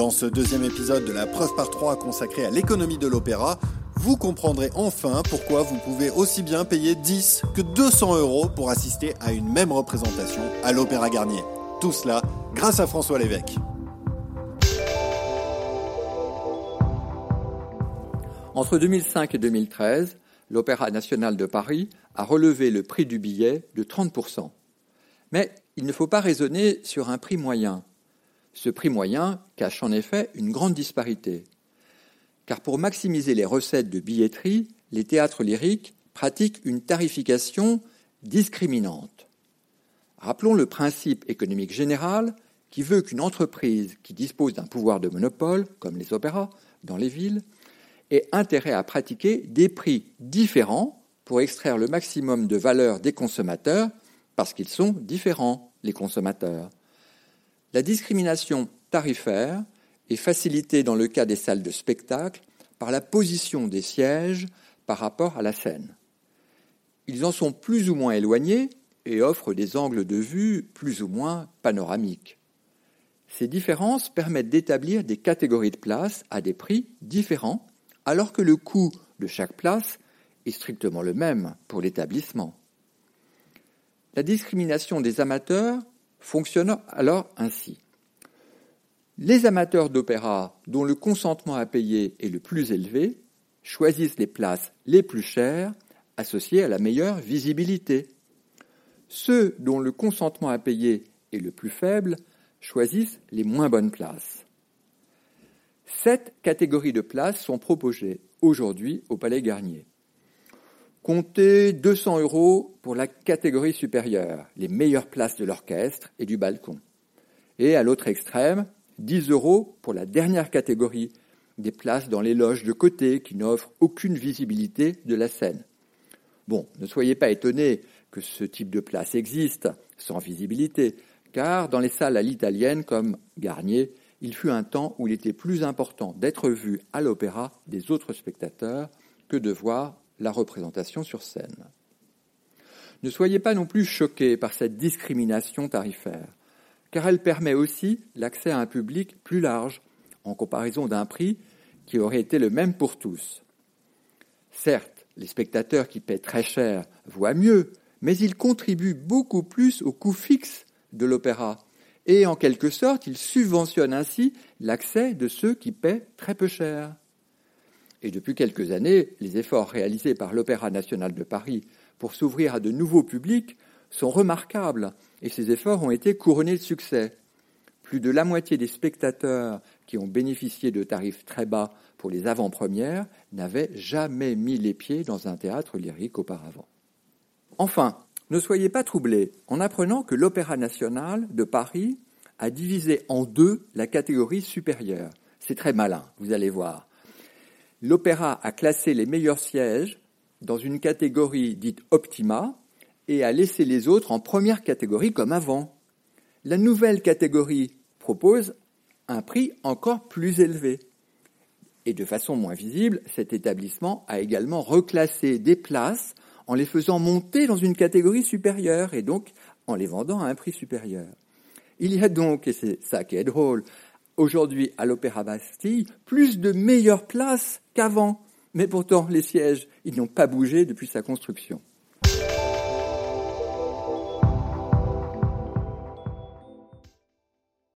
Dans ce deuxième épisode de la preuve par 3 consacrée à l'économie de l'opéra, vous comprendrez enfin pourquoi vous pouvez aussi bien payer 10 que 200 euros pour assister à une même représentation à l'Opéra Garnier. Tout cela grâce à François Lévesque. Entre 2005 et 2013, l'Opéra national de Paris a relevé le prix du billet de 30%. Mais il ne faut pas raisonner sur un prix moyen. Ce prix moyen cache en effet une grande disparité. Car pour maximiser les recettes de billetterie, les théâtres lyriques pratiquent une tarification discriminante. Rappelons le principe économique général qui veut qu'une entreprise qui dispose d'un pouvoir de monopole, comme les opéras dans les villes, ait intérêt à pratiquer des prix différents pour extraire le maximum de valeur des consommateurs, parce qu'ils sont différents, les consommateurs. La discrimination tarifaire est facilitée dans le cas des salles de spectacle par la position des sièges par rapport à la scène. Ils en sont plus ou moins éloignés et offrent des angles de vue plus ou moins panoramiques. Ces différences permettent d'établir des catégories de places à des prix différents, alors que le coût de chaque place est strictement le même pour l'établissement. La discrimination des amateurs fonctionne alors ainsi. Les amateurs d'opéra dont le consentement à payer est le plus élevé choisissent les places les plus chères associées à la meilleure visibilité. Ceux dont le consentement à payer est le plus faible choisissent les moins bonnes places. Sept catégories de places sont proposées aujourd'hui au Palais Garnier. Comptez 200 euros pour la catégorie supérieure, les meilleures places de l'orchestre et du balcon. Et à l'autre extrême, 10 euros pour la dernière catégorie, des places dans les loges de côté qui n'offrent aucune visibilité de la scène. Bon, ne soyez pas étonnés que ce type de place existe sans visibilité, car dans les salles à l'italienne comme Garnier, il fut un temps où il était plus important d'être vu à l'opéra des autres spectateurs que de voir la représentation sur scène. Ne soyez pas non plus choqués par cette discrimination tarifaire, car elle permet aussi l'accès à un public plus large, en comparaison d'un prix qui aurait été le même pour tous. Certes, les spectateurs qui paient très cher voient mieux, mais ils contribuent beaucoup plus au coût fixe de l'opéra, et en quelque sorte, ils subventionnent ainsi l'accès de ceux qui paient très peu cher. Et depuis quelques années, les efforts réalisés par l'Opéra national de Paris pour s'ouvrir à de nouveaux publics sont remarquables, et ces efforts ont été couronnés de succès. Plus de la moitié des spectateurs qui ont bénéficié de tarifs très bas pour les avant-premières n'avaient jamais mis les pieds dans un théâtre lyrique auparavant. Enfin, ne soyez pas troublés en apprenant que l'Opéra national de Paris a divisé en deux la catégorie supérieure. C'est très malin, vous allez voir. L'Opéra a classé les meilleurs sièges dans une catégorie dite Optima et a laissé les autres en première catégorie comme avant. La nouvelle catégorie propose un prix encore plus élevé. Et de façon moins visible, cet établissement a également reclassé des places en les faisant monter dans une catégorie supérieure et donc en les vendant à un prix supérieur. Il y a donc, et c'est ça qui est drôle, aujourd'hui à l'Opéra Bastille, plus de meilleures places qu'avant. Mais pourtant, les sièges, n'ont pas bougé depuis sa construction.